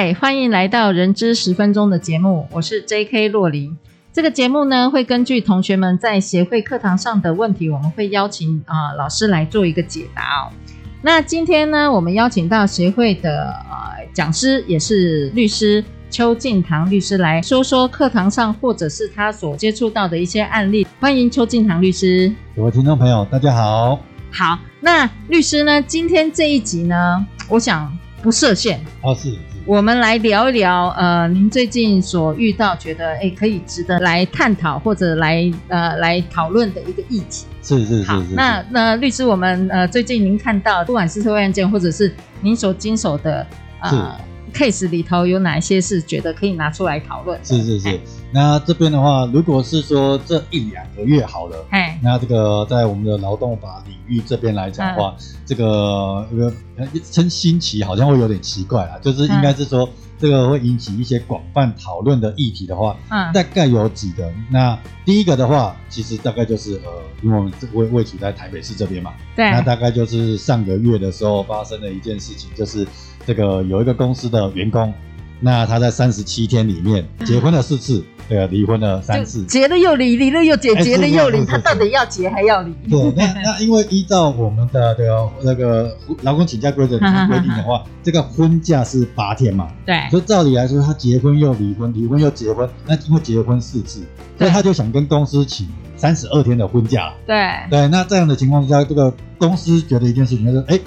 嗨，欢迎来到人知十分钟的节目，我是 J.K. 洛黎。这个节目呢，会根据同学们在协会课堂上的问题，我们会邀请啊、呃、老师来做一个解答哦。那今天呢，我们邀请到协会的呃讲师，也是律师邱敬堂律师来说说课堂上或者是他所接触到的一些案例。欢迎邱敬堂律师。各位听众朋友，大家好。好，那律师呢，今天这一集呢，我想不设限。哦，是。我们来聊一聊，呃，您最近所遇到觉得诶可以值得来探讨或者来呃来讨论的一个议题。是是是，是。好，那那律师，我们呃最近您看到不管是社会案件或者是您所经手的呃 case 里头，有哪一些是觉得可以拿出来讨论？是是是。那这边的话，如果是说这一两个月好了，哎，那这个在我们的劳动法领域这边来讲的话，嗯、这个一称新奇好像会有点奇怪啦，就是应该是说这个会引起一些广泛讨论的议题的话，嗯，大概有几个。那第一个的话，其实大概就是呃，因为我们位位处在台北市这边嘛，对，那大概就是上个月的时候发生的一件事情，就是这个有一个公司的员工。那他在三十七天里面结婚了四次，对啊，离婚了三次，结了又离，离了又结，结了又离，他到底要结还要离？对，那 那因为依照我们的这个那个劳工请假规则规定的话，这个婚假是八天嘛，对，所以照理来说，他结婚又离婚，离婚又结婚，那因为结婚四次，所以他就想跟公司请三十二天的婚假。对。对，那这样的情况之下，这个公司觉得一件事情就是，哎，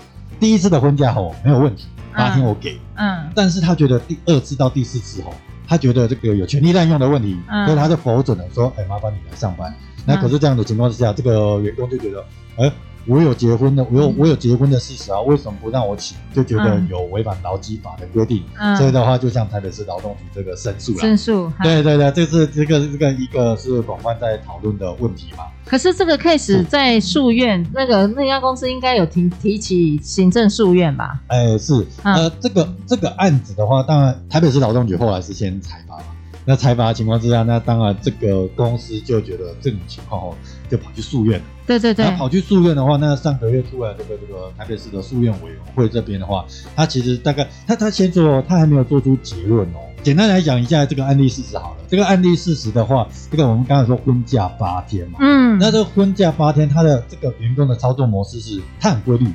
第一次的婚假吼没有问题。八天我给，嗯，但是他觉得第二次到第四次吼，他觉得这个有权利滥用的问题，嗯，所以他就否准了，说，哎，麻烦你来上班。那可是这样的情况之下，这个员工就觉得，哎。我有结婚的，我有我有结婚的事实啊，为什么不让我请？就觉得有违反劳基法的规定，嗯，所以的话，就向台北市劳动局这个申诉了。申诉，对对对，这是这个这个一个是广泛在讨论的问题嘛。可是这个 case 在诉愿，那个那家公司应该有提提起行政诉愿吧？哎，是，呃，这个这个案子的话，当然台北市劳动局后来是先裁罚嘛。那裁罚的情况之下，那当然这个公司就觉得这种情况哦，就跑去诉愿了。对对对。那跑去诉愿的话，那上个月出来这个这个台北市的诉愿委员会这边的话，他其实大概他他先做，他还没有做出结论哦。简单来讲一下这个案例事实好了。这个案例事实的话，这个我们刚才说婚假八天嘛，嗯，那这个婚假八天，他的这个员工的操作模式是，他很规律，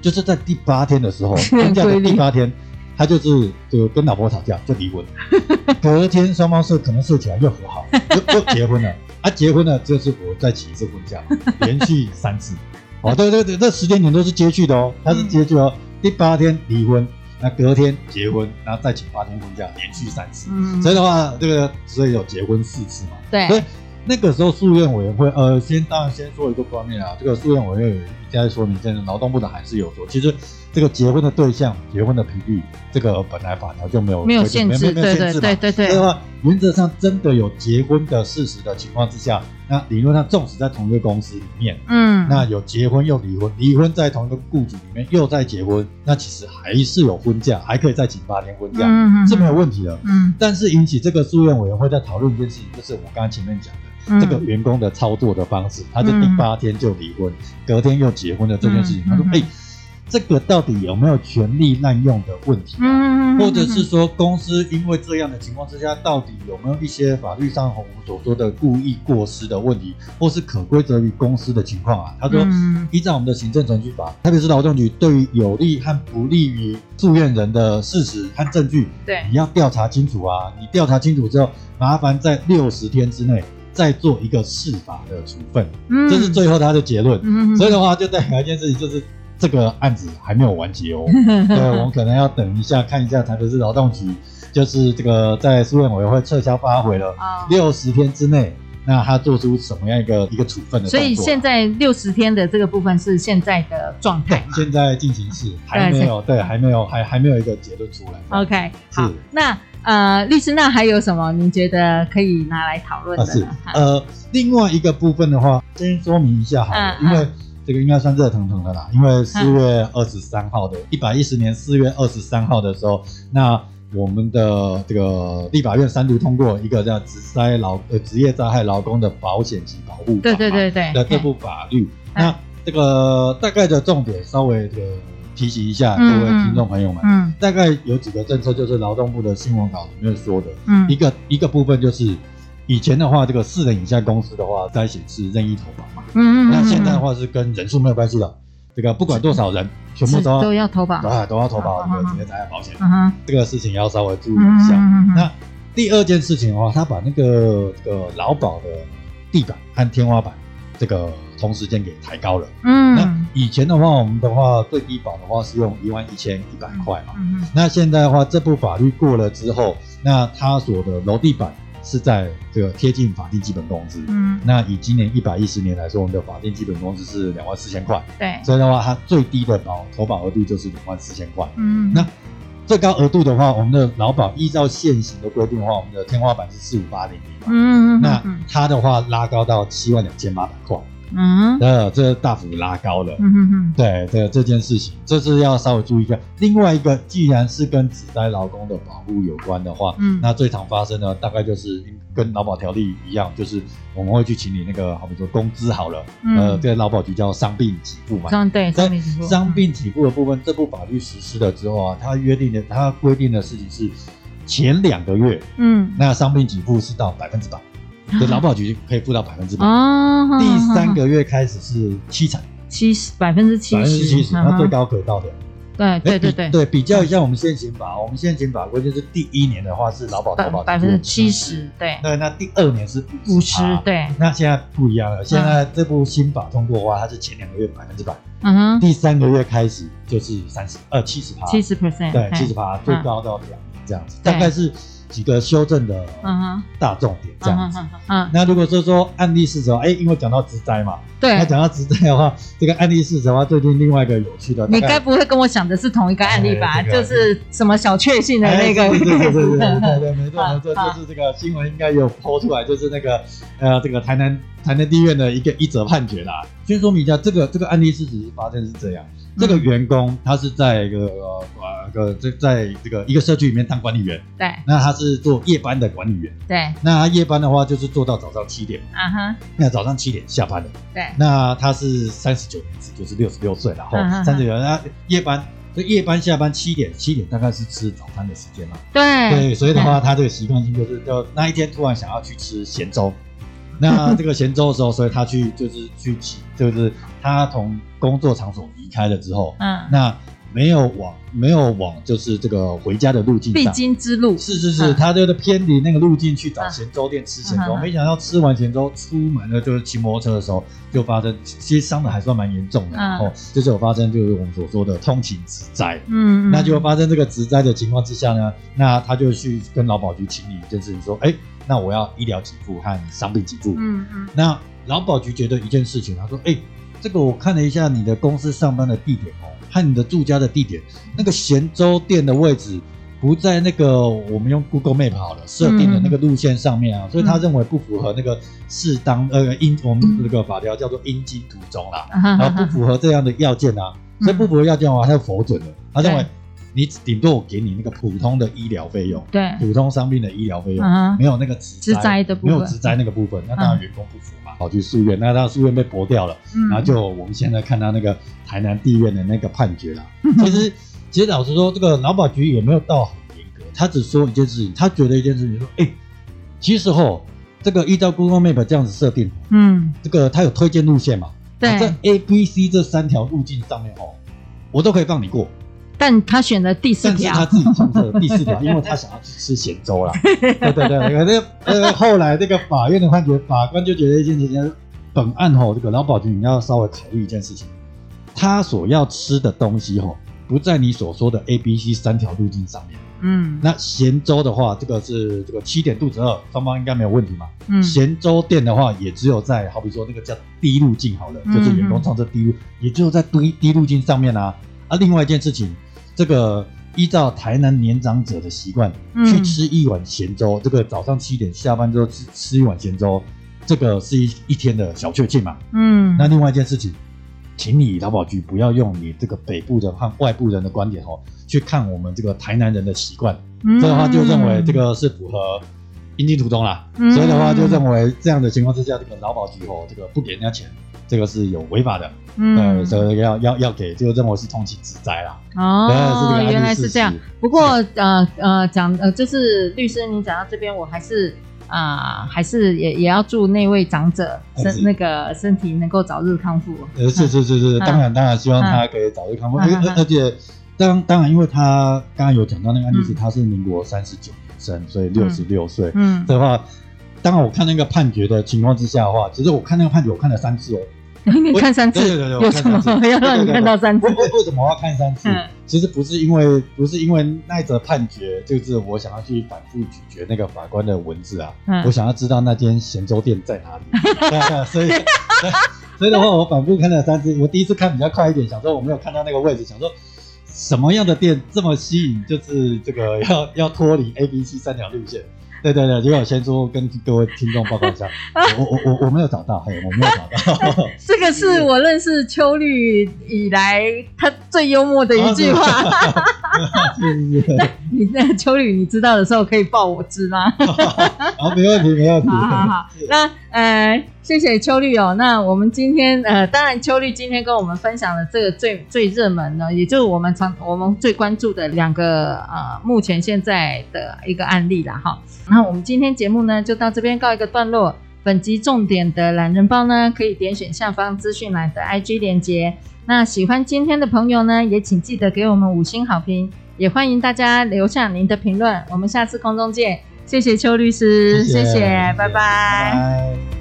就是在第八天的时候，婚假的第八天。他就是就跟老婆吵架就离婚，隔天双方是可能睡起来又和好，又又结婚了。啊，结婚了就是我再请一次婚假，连续三次。哦，对对对，这时间点都是接续的哦，他是接续哦。第八天离婚，那隔天结婚，然后再请八天婚假，连续三次。嗯，所以的话，这个所以有结婚四次嘛。对。所以那个时候诉愿委员会，呃，先当然先说一个观念啊，这个诉愿委员会一再说明，现在劳动部的还是有说，其实。这个结婚的对象、结婚的频率，这个本来法条就没有没有限制，对对对对对。所以的话，原则上真的有结婚的事实的情况之下，那理论上，纵使在同一个公司里面，嗯，那有结婚又离婚，离婚在同一个雇主里面又再结婚，那其实还是有婚假，还可以再请八天婚假，嗯，是没有问题的。嗯，但是引起这个诉愿委员会在讨论一件事情，就是我刚刚前面讲的这个员工的操作的方式，他就第八天就离婚，隔天又结婚的这件事情，他说，哎。这个到底有没有权利滥用的问题啊？或者是说公司因为这样的情况之下，到底有没有一些法律上我们所说的故意过失的问题，或是可归责于公司的情况啊？他说，依照我们的行政程序法，特别是劳动局对于有利和不利于诉愿人的事实和证据，对，你要调查清楚啊！你调查清楚之后，麻烦在六十天之内再做一个释法的处分，这是最后他的结论。所以的话，就代表一件事情，就是。这个案子还没有完结哦，对，我们可能要等一下看一下台北市劳动局，就是这个在诉愿委员会撤销发回了六十天之内，那他做出什么样一个一个处分的？所以现在六十天的这个部分是现在的状态，现在进行式还没有，对，还没有，还还没有一个结论出来。OK，好，那呃，律师，那还有什么您觉得可以拿来讨论的？是呃，另外一个部分的话，先说明一下好了，因为这个应该算热腾腾的啦，因为四月二十三号的一百一十年四月二十三号的时候，那。我们的这个立法院三读通过一个叫职灾劳呃职业灾害劳工的保险及保护法，对对对对的这部法律。那这个大概的重点稍微的提醒一下各位听众朋友们，嗯，大概有几个政策，就是劳动部的新闻稿里面说的，嗯，一个一个部分就是以前的话，这个四人以下公司的话，在显示任意投保嘛，嗯嗯，那现在的话是跟人数没有关系的。这个不管多少人，全部都要都要投保，啊，都要投保这个职业灾害保险。这个事情要稍微注意一下。那第二件事情的话，他把那个这个劳保的地板和天花板这个同时间给抬高了。嗯，那以前的话，我们的话最低保的话是用一万一千一百块嘛。嗯，那现在的话，这部法律过了之后，那他所的楼地板。是在这个贴近法定基本工资，嗯，那以今年一百一十年来说，我们的法定基本工资是两万四千块，对，所以的话，它最低的保投保额度就是两万四千块，嗯，那最高额度的话，我们的劳保依照现行的规定的话，我们的天花板是四五八零零嘛，嗯，那它的话拉高到七万两千八百块。嗯，呃，这大幅拉高了。嗯哼哼，对，这这件事情，这是要稍微注意一下。另外一个，既然是跟职灾劳工的保护有关的话，嗯，那最常发生的大概就是跟劳保条例一样，就是我们会去请你那个，好比说工资好了，嗯、呃，这个劳保局叫伤病给付嘛。伤对，伤病给付。伤病给付的部分，这部法律实施了之后啊，它约定的，它规定的事情是前两个月，嗯，那伤病给付是到百分之百。对，劳保局可以付到百分之百。哦，第三个月开始是七成，七十百分之七十，百分之七十，那最高可以到两。对对对对，对，比较一下我们现行法，我们现行法规就是第一年的话是劳保投保百分之七十，对。对，那第二年是五十，对。那现在不一样了，现在这部新法通过的话，它是前两个月百分之百，嗯哼，第三个月开始就是三十，呃，七十趴，七十 percent，对，七十趴，最高到两。年这样子，大概是。几个修正的大重点这样子，嗯，那如果说说案例事实的话，哎，因为讲到职灾嘛，对，那讲到职灾的话，这个案例事实的话，最近另外一个有趣的，你该不会跟我想的是同一个案例吧？就是什么小确幸的那个，对对对对对对，没错没错，就是这个新闻应该有抛出来，就是那个呃，这个台南台南地院的一个一则判决啦。先说明一下，这个这个案例事实发生是这样。这个员工他是在一个呃个在在这个一个社区里面当管理员，对，那他是做夜班的管理员，对，那他夜班的话就是做到早上七点，啊哈，那早上七点下班了，对，那他是三十九年制，就是六十六岁了哈，三十九，那夜班这夜班下班七点七点大概是吃早餐的时间嘛，对，对，所以的话他这个习惯性就是就那一天突然想要去吃咸粥。那这个咸粥的时候，所以他去就是去起，就是他从工作场所离开了之后，嗯，那没有往没有往就是这个回家的路径，必经之路，是是是，他就是偏离那个路径去找咸粥店吃咸粥，没想到吃完咸粥出门了，就是骑摩托车的时候就发生，其实伤的还算蛮严重的，然后就是有发生就是我们所说的通勤直灾，嗯，那就发生这个职灾的情况之下呢，那他就去跟劳保局请理一件事情说，哎。那我要医疗给付和伤病给付。嗯嗯。那劳保局觉得一件事情，他说：“哎、欸，这个我看了一下你的公司上班的地点哦，和你的住家的地点，那个咸州店的位置不在那个我们用 Google Map 好了设定的那个路线上面啊，嗯、所以他认为不符合那个适当呃应我们那个法条叫做应经途中啦，然后不符合这样的要件啊，所以不符合要件的话，他就否准了，他认为。”你顶多我给你那个普通的医疗费用，对，普通伤病的医疗费用，没有那个职灾的部分，没有职灾那个部分，那当然员工不服嘛，跑去诉愿，那他诉愿被驳掉了，然后就我们现在看到那个台南地院的那个判决了。其实，其实老实说，这个劳保局也没有到很严格，他只说一件事情，他觉得一件事情说，哎，其实吼，这个依照 Google Map 这样子设定，嗯，这个他有推荐路线嘛，对，在 A、B、C 这三条路径上面哦，我都可以放你过。但他选了第四条，他自己选择了第四条，因为他想要去吃咸粥啦。对对对，可是呃后来这个法院的判决，法官就觉得一件事情，本案吼这个劳保局你要稍微考虑一件事情，他所要吃的东西吼不在你所说的 A、B、C 三条路径上面。嗯，那咸粥的话，这个是这个七点肚子饿，双方应该没有问题嘛。嗯，咸粥店的话，也只有在好比说那个叫低路径好了，嗯、就是员工上车低路，也只有在低低路径上面啊。啊，另外一件事情，这个依照台南年长者的习惯，嗯、去吃一碗咸粥，这个早上七点下班之后吃吃一碗咸粥，这个是一一天的小确幸嘛。嗯，那另外一件事情。请你劳保局不要用你这个北部的和外部人的观点哦，去看我们这个台南人的习惯，嗯、这样的话就认为这个是符合阴地图中啦，嗯、所以的话就认为这样的情况之下，这个劳保局哦，这个不给人家钱，这个是有违法的，嗯，呃、所以要要要给，就认为是通气之灾啦。哦，原来是这样。不过呃呃讲呃，就是律师，你讲到这边，我还是。啊、呃，还是也也要祝那位长者身那个身体能够早日康复。呃，是是是是，嗯、当然当然希望他可以早日康复。而、且，当当然，因为他刚刚有讲到那个案例是他是民国三十九年生，所以六十六岁。嗯，的话，当然我看那个判决的情况之下的话，其实我看那个判决我看了三次哦。你看三次，对对对，有什么要让你看到三次？为为什么要看三次？其实不是因为不是因为那一则判决，就是我想要去反复咀嚼那个法官的文字啊，我想要知道那间咸粥店在哪里。所以所以的话，我反复看了三次。我第一次看比较快一点，想说我没有看到那个位置，想说什么样的店这么吸引，就是这个要要脱离 A、B、C 三条路线。对对对，结果我先说跟各位听众报告一下，我我我我没有找到，嘿，我没有找到。这个是我认识秋绿以来他最幽默的一句话。是是是。你那秋绿，你知道的时候可以报我知吗？好，没问题，没问题。好好好，那呃，谢谢秋绿哦。那我们今天呃，当然秋绿今天跟我们分享的这个最最热门的，也就是我们常我们最关注的两个呃，目前现在的一个案例了哈。那我们今天节目呢，就到这边告一个段落。本集重点的懒人包呢，可以点选下方资讯栏的 IG 连接。那喜欢今天的朋友呢，也请记得给我们五星好评，也欢迎大家留下您的评论。我们下次空中见，谢谢邱律师，谢谢，谢谢，拜拜。拜拜。